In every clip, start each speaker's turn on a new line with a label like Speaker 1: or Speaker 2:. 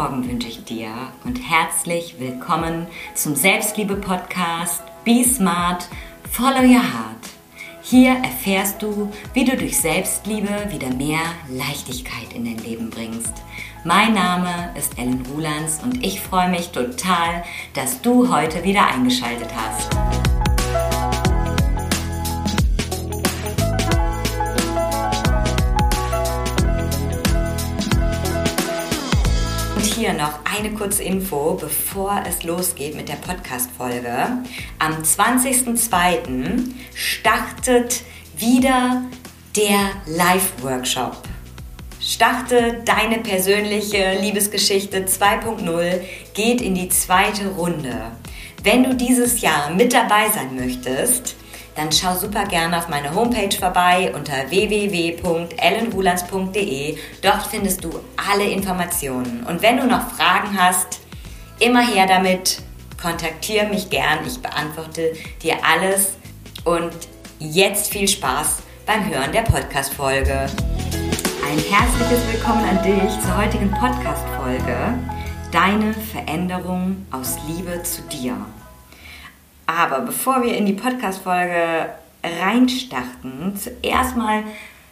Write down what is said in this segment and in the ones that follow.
Speaker 1: Morgen wünsche ich dir und herzlich willkommen zum Selbstliebe-Podcast Be Smart, Follow Your Heart. Hier erfährst du, wie du durch Selbstliebe wieder mehr Leichtigkeit in dein Leben bringst. Mein Name ist Ellen Rulands und ich freue mich total, dass du heute wieder eingeschaltet hast. Hier noch eine kurze Info, bevor es losgeht mit der Podcast-Folge. Am 20.02. startet wieder der Live-Workshop. Starte deine persönliche Liebesgeschichte 2.0, geht in die zweite Runde. Wenn du dieses Jahr mit dabei sein möchtest, dann schau super gerne auf meine Homepage vorbei unter www.ellenrulands.de. Dort findest du alle Informationen. Und wenn du noch Fragen hast, immer her damit. Kontaktiere mich gern. Ich beantworte dir alles. Und jetzt viel Spaß beim Hören der Podcast-Folge. Ein herzliches Willkommen an dich zur heutigen Podcast-Folge. Deine Veränderung aus Liebe zu dir. Aber bevor wir in die Podcast-Folge reinstarten, zuerst mal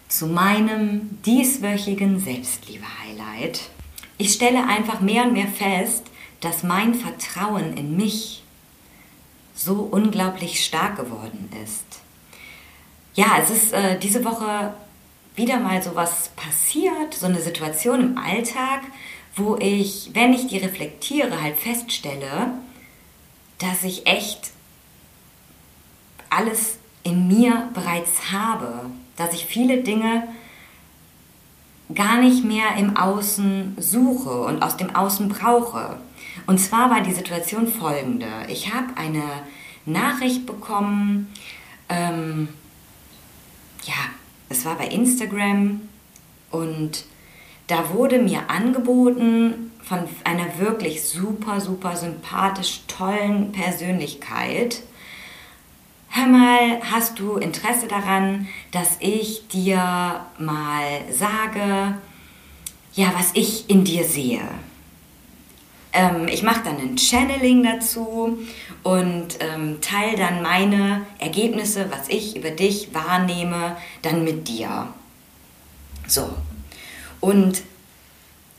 Speaker 1: zu meinem dieswöchigen Selbstliebe-Highlight. Ich stelle einfach mehr und mehr fest, dass mein Vertrauen in mich so unglaublich stark geworden ist. Ja, es ist äh, diese Woche wieder mal so was passiert, so eine Situation im Alltag, wo ich, wenn ich die reflektiere, halt feststelle, dass ich echt alles in mir bereits habe, dass ich viele Dinge gar nicht mehr im Außen suche und aus dem Außen brauche. Und zwar war die Situation folgende. Ich habe eine Nachricht bekommen, ähm, ja, es war bei Instagram und da wurde mir angeboten von einer wirklich super, super sympathisch tollen Persönlichkeit, hör mal, hast du Interesse daran, dass ich dir mal sage, ja, was ich in dir sehe? Ähm, ich mache dann ein Channeling dazu und ähm, teile dann meine Ergebnisse, was ich über dich wahrnehme, dann mit dir. So. Und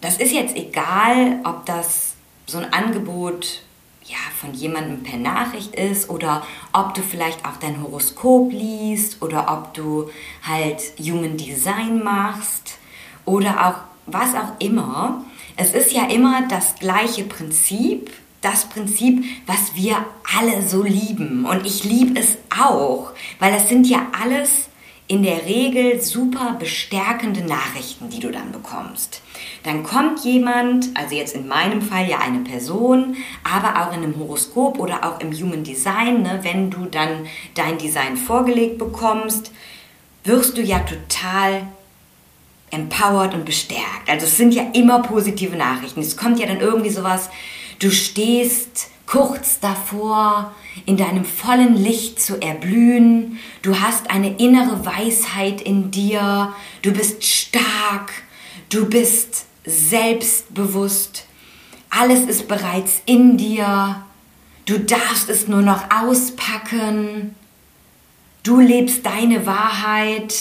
Speaker 1: das ist jetzt egal, ob das so ein Angebot ja, von jemandem per Nachricht ist oder ob du vielleicht auch dein Horoskop liest oder ob du halt Human Design machst oder auch was auch immer. Es ist ja immer das gleiche Prinzip, das Prinzip, was wir alle so lieben. Und ich liebe es auch, weil das sind ja alles in der Regel super bestärkende Nachrichten, die du dann bekommst. Dann kommt jemand, also jetzt in meinem Fall ja eine Person, aber auch in einem Horoskop oder auch im Human Design, ne, wenn du dann dein Design vorgelegt bekommst, wirst du ja total empowered und bestärkt. Also es sind ja immer positive Nachrichten. Es kommt ja dann irgendwie sowas, du stehst kurz davor, in deinem vollen Licht zu erblühen. Du hast eine innere Weisheit in dir. Du bist stark. Du bist selbstbewusst. Alles ist bereits in dir. Du darfst es nur noch auspacken. Du lebst deine Wahrheit.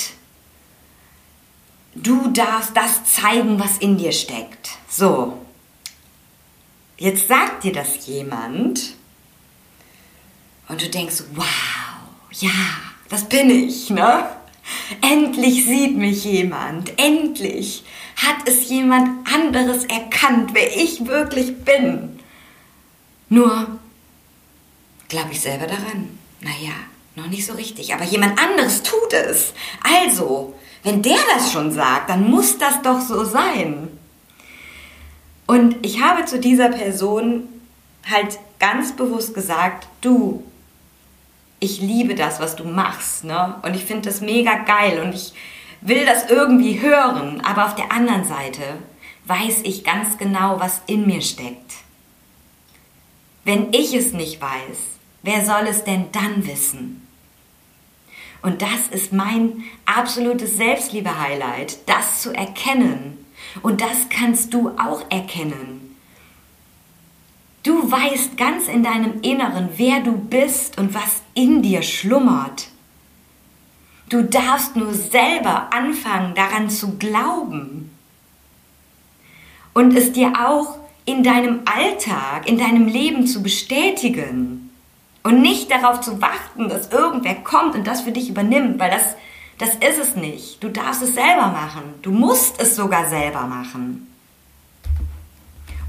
Speaker 1: Du darfst das zeigen, was in dir steckt. So, Jetzt sagt dir das jemand und du denkst, wow, ja, das bin ich, ne? Endlich sieht mich jemand, endlich hat es jemand anderes erkannt, wer ich wirklich bin. Nur glaube ich selber daran. Naja, noch nicht so richtig, aber jemand anderes tut es. Also, wenn der das schon sagt, dann muss das doch so sein. Und ich habe zu dieser Person halt ganz bewusst gesagt, du, ich liebe das, was du machst, ne? Und ich finde das mega geil und ich will das irgendwie hören, aber auf der anderen Seite weiß ich ganz genau, was in mir steckt. Wenn ich es nicht weiß, wer soll es denn dann wissen? Und das ist mein absolutes Selbstliebe-Highlight, das zu erkennen, und das kannst du auch erkennen. Du weißt ganz in deinem Inneren, wer du bist und was in dir schlummert. Du darfst nur selber anfangen daran zu glauben und es dir auch in deinem Alltag, in deinem Leben zu bestätigen und nicht darauf zu warten, dass irgendwer kommt und das für dich übernimmt, weil das, das ist es nicht. Du darfst es selber machen. Du musst es sogar selber machen.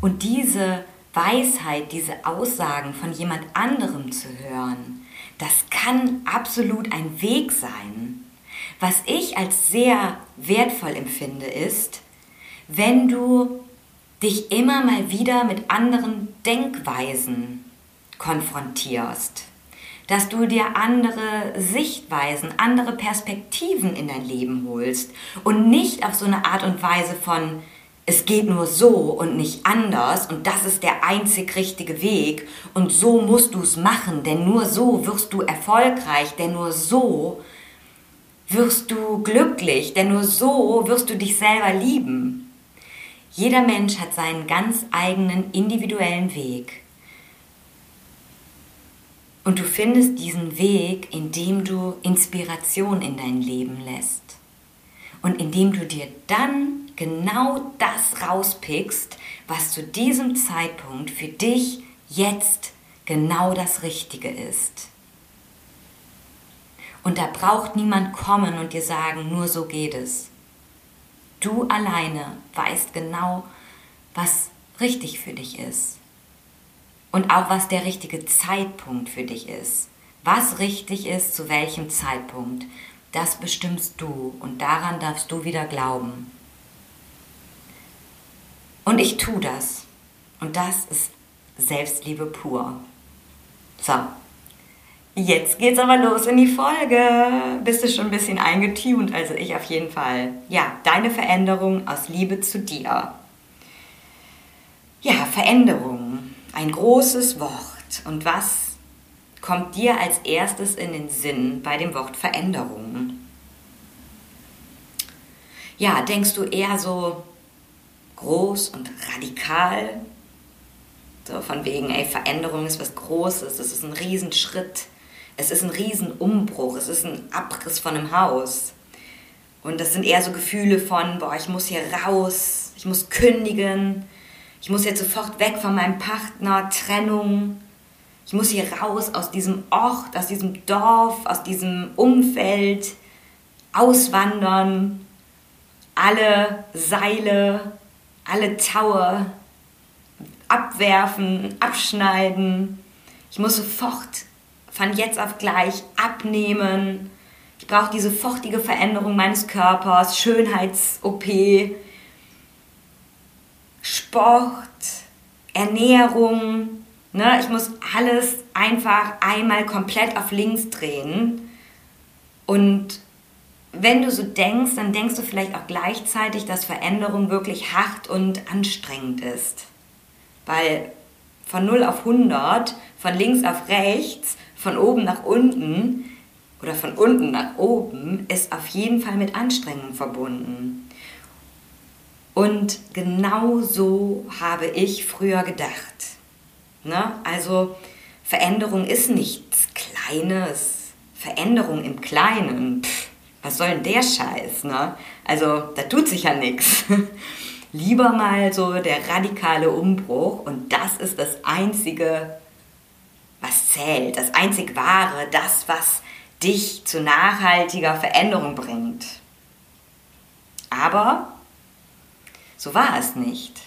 Speaker 1: Und diese Weisheit, diese Aussagen von jemand anderem zu hören, das kann absolut ein Weg sein. Was ich als sehr wertvoll empfinde, ist, wenn du dich immer mal wieder mit anderen Denkweisen konfrontierst, dass du dir andere Sichtweisen, andere Perspektiven in dein Leben holst und nicht auf so eine Art und Weise von es geht nur so und nicht anders und das ist der einzig richtige Weg und so musst du es machen, denn nur so wirst du erfolgreich, denn nur so wirst du glücklich, denn nur so wirst du dich selber lieben. Jeder Mensch hat seinen ganz eigenen individuellen Weg. Und du findest diesen Weg, indem du Inspiration in dein Leben lässt. Und indem du dir dann genau das rauspickst, was zu diesem Zeitpunkt für dich jetzt genau das Richtige ist. Und da braucht niemand kommen und dir sagen, nur so geht es. Du alleine weißt genau, was richtig für dich ist. Und auch was der richtige Zeitpunkt für dich ist. Was richtig ist, zu welchem Zeitpunkt, das bestimmst du und daran darfst du wieder glauben. Und ich tue das. Und das ist Selbstliebe pur. So, jetzt geht's aber los in die Folge. Bist du schon ein bisschen eingetunt? Also ich auf jeden Fall. Ja, deine Veränderung aus Liebe zu dir. Ja, Veränderung. Ein großes Wort. Und was kommt dir als erstes in den Sinn bei dem Wort Veränderung? Ja, denkst du eher so groß und radikal. So von wegen, ey, Veränderung ist was Großes, es ist ein Riesenschritt, es ist ein Riesenumbruch, es ist ein Abriss von einem Haus. Und das sind eher so Gefühle von, boah, ich muss hier raus, ich muss kündigen, ich muss jetzt sofort weg von meinem Partner, Trennung. Ich muss hier raus aus diesem Ort, aus diesem Dorf, aus diesem Umfeld, auswandern, alle Seile alle Taue abwerfen, abschneiden. Ich muss sofort von jetzt auf gleich abnehmen. Ich brauche diese sofortige Veränderung meines Körpers, Schönheits-OP, Sport, Ernährung. Ne? Ich muss alles einfach einmal komplett auf links drehen und wenn du so denkst, dann denkst du vielleicht auch gleichzeitig, dass Veränderung wirklich hart und anstrengend ist. Weil von 0 auf 100, von links auf rechts, von oben nach unten oder von unten nach oben ist auf jeden Fall mit Anstrengung verbunden. Und genau so habe ich früher gedacht. Ne? Also Veränderung ist nichts Kleines. Veränderung im Kleinen. Pff was soll denn der Scheiß, ne? Also, da tut sich ja nichts. Lieber mal so der radikale Umbruch und das ist das Einzige, was zählt, das einzig Wahre, das, was dich zu nachhaltiger Veränderung bringt. Aber so war es nicht.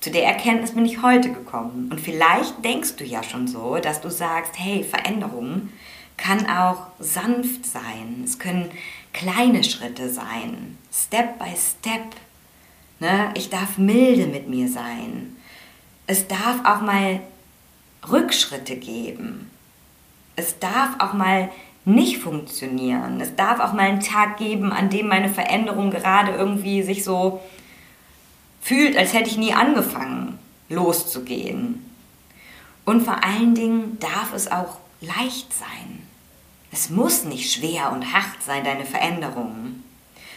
Speaker 1: Zu der Erkenntnis bin ich heute gekommen. Und vielleicht denkst du ja schon so, dass du sagst, hey, Veränderung, kann auch sanft sein. Es können kleine Schritte sein, Step by Step. Ne? Ich darf milde mit mir sein. Es darf auch mal Rückschritte geben. Es darf auch mal nicht funktionieren. Es darf auch mal einen Tag geben, an dem meine Veränderung gerade irgendwie sich so fühlt, als hätte ich nie angefangen, loszugehen. Und vor allen Dingen darf es auch leicht sein. Es muss nicht schwer und hart sein, deine Veränderungen.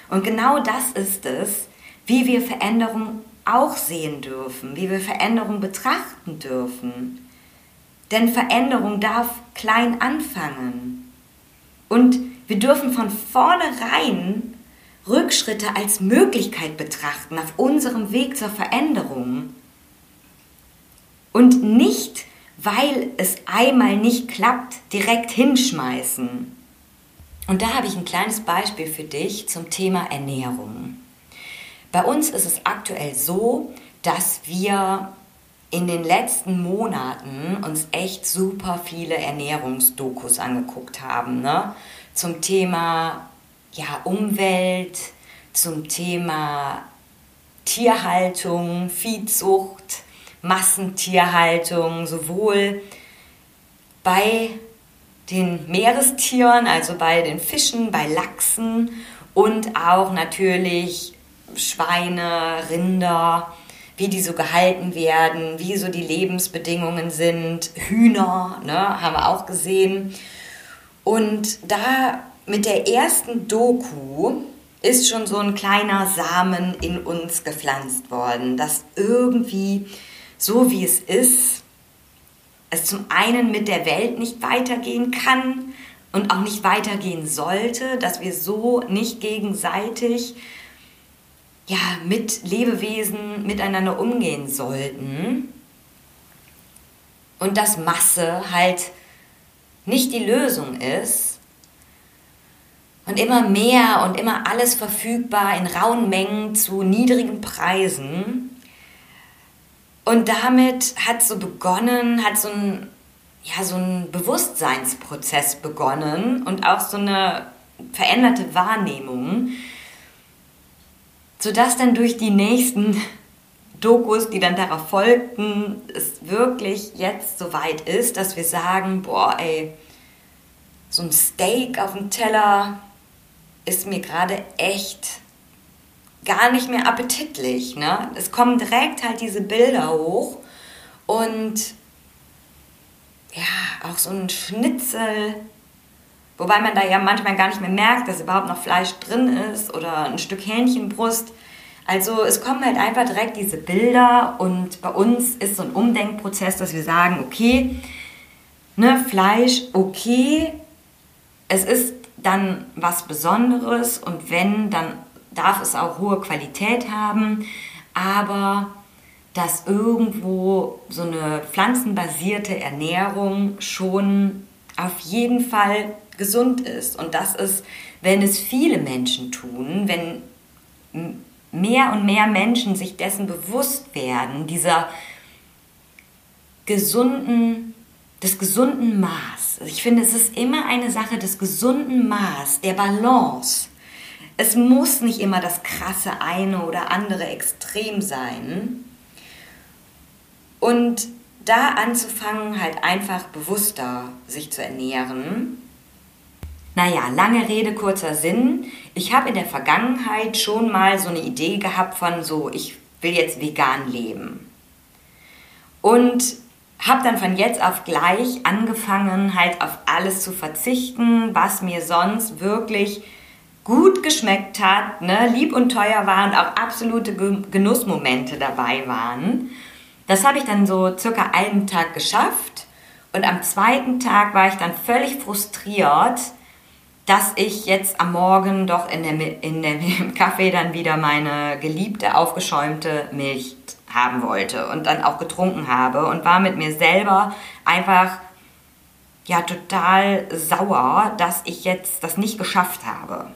Speaker 1: Und genau das ist es, wie wir Veränderungen auch sehen dürfen, wie wir Veränderung betrachten dürfen. Denn Veränderung darf klein anfangen. Und wir dürfen von vornherein Rückschritte als Möglichkeit betrachten auf unserem Weg zur Veränderung. Und nicht, weil es einmal nicht klappt, direkt hinschmeißen. Und da habe ich ein kleines Beispiel für dich zum Thema Ernährung. Bei uns ist es aktuell so, dass wir in den letzten Monaten uns echt super viele Ernährungsdokus angeguckt haben. Ne? Zum Thema ja, Umwelt, zum Thema Tierhaltung, Viehzucht, Massentierhaltung, sowohl bei den Meerestieren, also bei den Fischen, bei Lachsen und auch natürlich Schweine, Rinder, wie die so gehalten werden, wie so die Lebensbedingungen sind, Hühner, ne, haben wir auch gesehen. Und da mit der ersten Doku ist schon so ein kleiner Samen in uns gepflanzt worden, dass irgendwie so wie es ist, es zum einen mit der Welt nicht weitergehen kann und auch nicht weitergehen sollte, dass wir so nicht gegenseitig ja, mit Lebewesen miteinander umgehen sollten und dass Masse halt nicht die Lösung ist und immer mehr und immer alles verfügbar in rauen Mengen zu niedrigen Preisen. Und damit hat so begonnen, hat so ein, ja, so ein Bewusstseinsprozess begonnen und auch so eine veränderte Wahrnehmung, sodass dann durch die nächsten Dokus, die dann darauf folgten, es wirklich jetzt so weit ist, dass wir sagen, boah, ey, so ein Steak auf dem Teller ist mir gerade echt gar nicht mehr appetitlich. Ne? Es kommen direkt halt diese Bilder hoch und ja, auch so ein Schnitzel, wobei man da ja manchmal gar nicht mehr merkt, dass überhaupt noch Fleisch drin ist oder ein Stück Hähnchenbrust. Also es kommen halt einfach direkt diese Bilder und bei uns ist so ein Umdenkprozess, dass wir sagen, okay, ne, Fleisch, okay, es ist dann was Besonderes und wenn, dann darf es auch hohe Qualität haben, aber dass irgendwo so eine pflanzenbasierte Ernährung schon auf jeden Fall gesund ist. Und das ist, wenn es viele Menschen tun, wenn mehr und mehr Menschen sich dessen bewusst werden, dieser gesunden, des gesunden Maß. Also ich finde, es ist immer eine Sache des gesunden Maß, der Balance es muss nicht immer das krasse eine oder andere Extrem sein. Und da anzufangen, halt einfach bewusster sich zu ernähren. Naja, lange Rede, kurzer Sinn. Ich habe in der Vergangenheit schon mal so eine Idee gehabt von so, ich will jetzt vegan leben. Und habe dann von jetzt auf gleich angefangen, halt auf alles zu verzichten, was mir sonst wirklich gut geschmeckt hat, ne, lieb und teuer war und auch absolute Genussmomente dabei waren. Das habe ich dann so circa einen Tag geschafft und am zweiten Tag war ich dann völlig frustriert, dass ich jetzt am Morgen doch in der, in der, im Kaffee dann wieder meine geliebte aufgeschäumte Milch haben wollte und dann auch getrunken habe und war mit mir selber einfach ja total sauer, dass ich jetzt das nicht geschafft habe.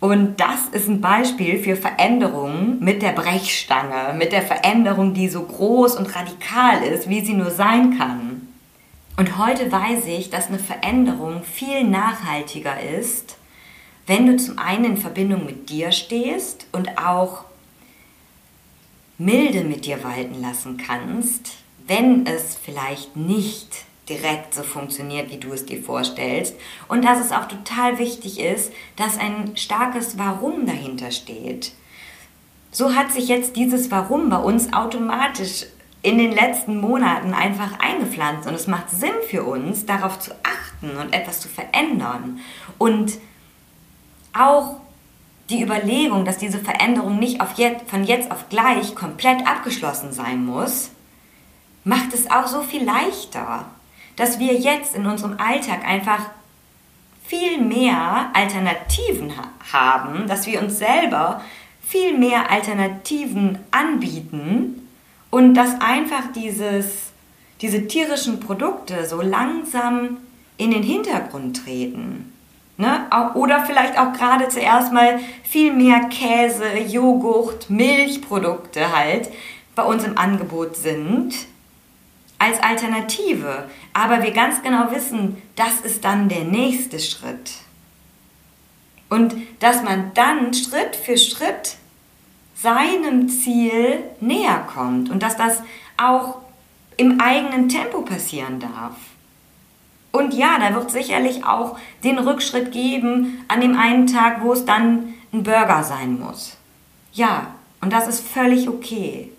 Speaker 1: Und das ist ein Beispiel für Veränderungen mit der Brechstange, mit der Veränderung, die so groß und radikal ist, wie sie nur sein kann. Und heute weiß ich, dass eine Veränderung viel nachhaltiger ist, wenn du zum einen in Verbindung mit dir stehst und auch Milde mit dir walten lassen kannst, wenn es vielleicht nicht direkt so funktioniert, wie du es dir vorstellst. Und dass es auch total wichtig ist, dass ein starkes Warum dahinter steht. So hat sich jetzt dieses Warum bei uns automatisch in den letzten Monaten einfach eingepflanzt und es macht Sinn für uns, darauf zu achten und etwas zu verändern. Und auch die Überlegung, dass diese Veränderung nicht jetzt, von jetzt auf gleich komplett abgeschlossen sein muss, macht es auch so viel leichter, dass wir jetzt in unserem Alltag einfach viel mehr Alternativen ha haben, dass wir uns selber viel mehr Alternativen anbieten und dass einfach dieses, diese tierischen Produkte so langsam in den Hintergrund treten. Ne? Oder vielleicht auch gerade zuerst mal viel mehr Käse, Joghurt, Milchprodukte halt bei uns im Angebot sind als Alternative. Aber wir ganz genau wissen, das ist dann der nächste Schritt. Und dass man dann Schritt für Schritt seinem Ziel näher kommt und dass das auch im eigenen Tempo passieren darf. Und ja, da wird sicherlich auch den Rückschritt geben an dem einen Tag, wo es dann ein Burger sein muss. Ja, und das ist völlig okay.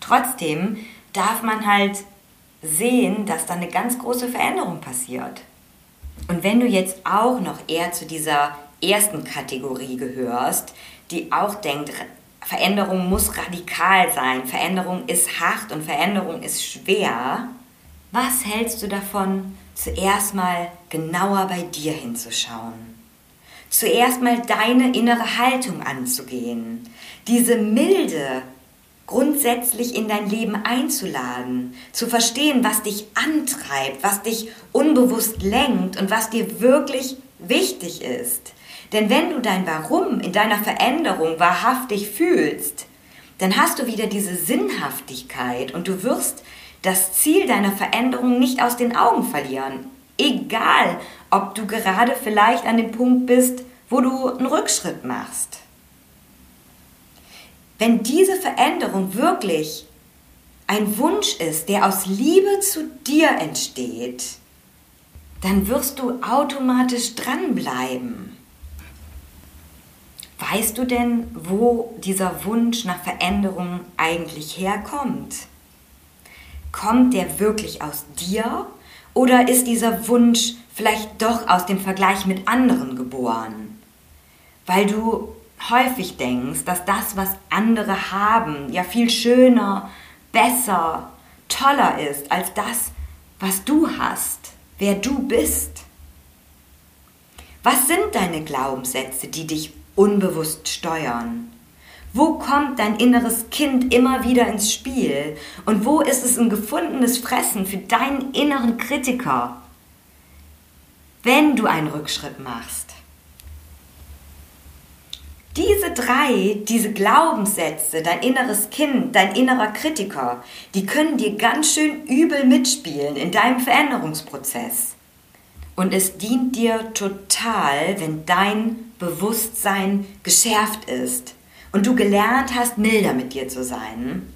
Speaker 1: Trotzdem darf man halt sehen, dass da eine ganz große Veränderung passiert. Und wenn du jetzt auch noch eher zu dieser ersten Kategorie gehörst, die auch denkt, Veränderung muss radikal sein, Veränderung ist hart und Veränderung ist schwer, was hältst du davon, zuerst mal genauer bei dir hinzuschauen? Zuerst mal deine innere Haltung anzugehen, diese milde grundsätzlich in dein Leben einzuladen, zu verstehen, was dich antreibt, was dich unbewusst lenkt und was dir wirklich wichtig ist. Denn wenn du dein Warum in deiner Veränderung wahrhaftig fühlst, dann hast du wieder diese Sinnhaftigkeit und du wirst das Ziel deiner Veränderung nicht aus den Augen verlieren. Egal, ob du gerade vielleicht an dem Punkt bist, wo du einen Rückschritt machst. Wenn diese Veränderung wirklich ein Wunsch ist, der aus Liebe zu dir entsteht, dann wirst du automatisch dranbleiben. Weißt du denn, wo dieser Wunsch nach Veränderung eigentlich herkommt? Kommt der wirklich aus dir oder ist dieser Wunsch vielleicht doch aus dem Vergleich mit anderen geboren? Weil du häufig denkst, dass das, was andere haben, ja viel schöner, besser, toller ist als das, was du hast, wer du bist. Was sind deine Glaubenssätze, die dich unbewusst steuern? Wo kommt dein inneres Kind immer wieder ins Spiel? Und wo ist es ein gefundenes Fressen für deinen inneren Kritiker, wenn du einen Rückschritt machst? Diese drei, diese Glaubenssätze, dein inneres Kind, dein innerer Kritiker, die können dir ganz schön übel mitspielen in deinem Veränderungsprozess. Und es dient dir total, wenn dein Bewusstsein geschärft ist und du gelernt hast, milder mit dir zu sein.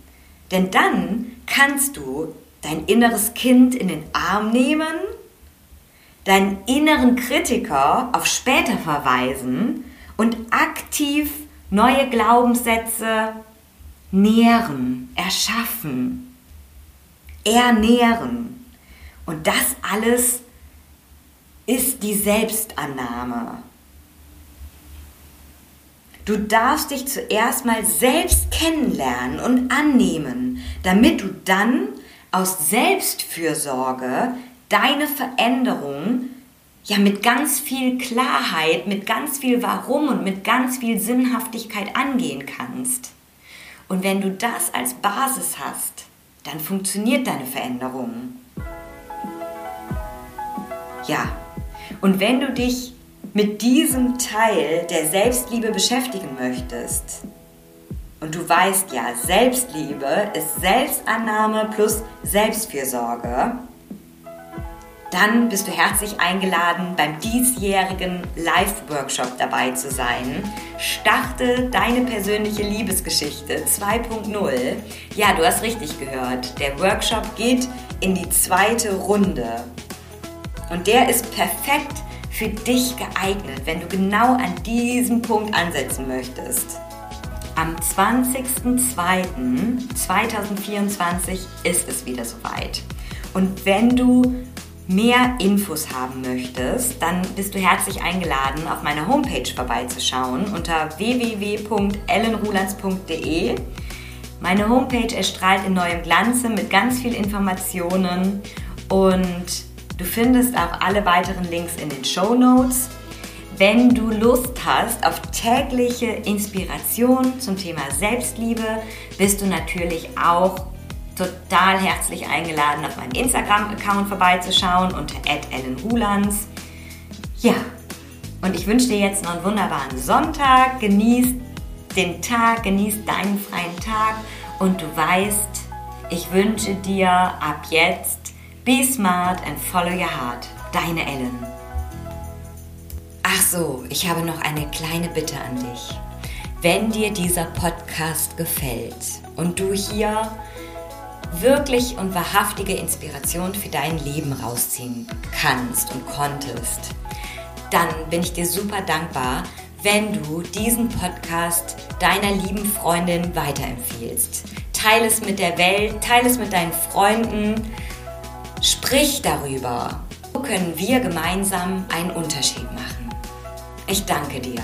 Speaker 1: Denn dann kannst du dein inneres Kind in den Arm nehmen, deinen inneren Kritiker auf später verweisen und aktiv neue Glaubenssätze nähren, erschaffen, ernähren. Und das alles ist die Selbstannahme. Du darfst dich zuerst mal selbst kennenlernen und annehmen, damit du dann aus Selbstfürsorge deine Veränderung ja mit ganz viel Klarheit, mit ganz viel Warum und mit ganz viel Sinnhaftigkeit angehen kannst. Und wenn du das als Basis hast, dann funktioniert deine Veränderung. Ja, und wenn du dich mit diesem Teil der Selbstliebe beschäftigen möchtest, und du weißt ja, Selbstliebe ist Selbstannahme plus Selbstfürsorge, dann bist du herzlich eingeladen, beim diesjährigen Live-Workshop dabei zu sein. Starte deine persönliche Liebesgeschichte 2.0. Ja, du hast richtig gehört. Der Workshop geht in die zweite Runde. Und der ist perfekt für dich geeignet, wenn du genau an diesem Punkt ansetzen möchtest. Am 20.02.2024 ist es wieder soweit. Und wenn du mehr Infos haben möchtest, dann bist du herzlich eingeladen, auf meiner Homepage vorbeizuschauen unter www.ellenrulands.de. Meine Homepage erstrahlt in neuem Glanze mit ganz viel Informationen und du findest auch alle weiteren Links in den Show Notes. Wenn du Lust hast auf tägliche Inspiration zum Thema Selbstliebe, bist du natürlich auch total herzlich eingeladen, auf meinem Instagram-Account vorbeizuschauen unter ellenrulands. Ja, und ich wünsche dir jetzt noch einen wunderbaren Sonntag. Genieß den Tag, genieß deinen freien Tag und du weißt, ich wünsche dir ab jetzt Be smart and follow your heart. Deine Ellen. Ach so, ich habe noch eine kleine Bitte an dich. Wenn dir dieser Podcast gefällt und du hier wirklich und wahrhaftige Inspiration für dein Leben rausziehen kannst und konntest, dann bin ich dir super dankbar, wenn du diesen Podcast deiner lieben Freundin weiterempfiehlst. Teile es mit der Welt, teile es mit deinen Freunden, sprich darüber. So können wir gemeinsam einen Unterschied machen. Ich danke dir.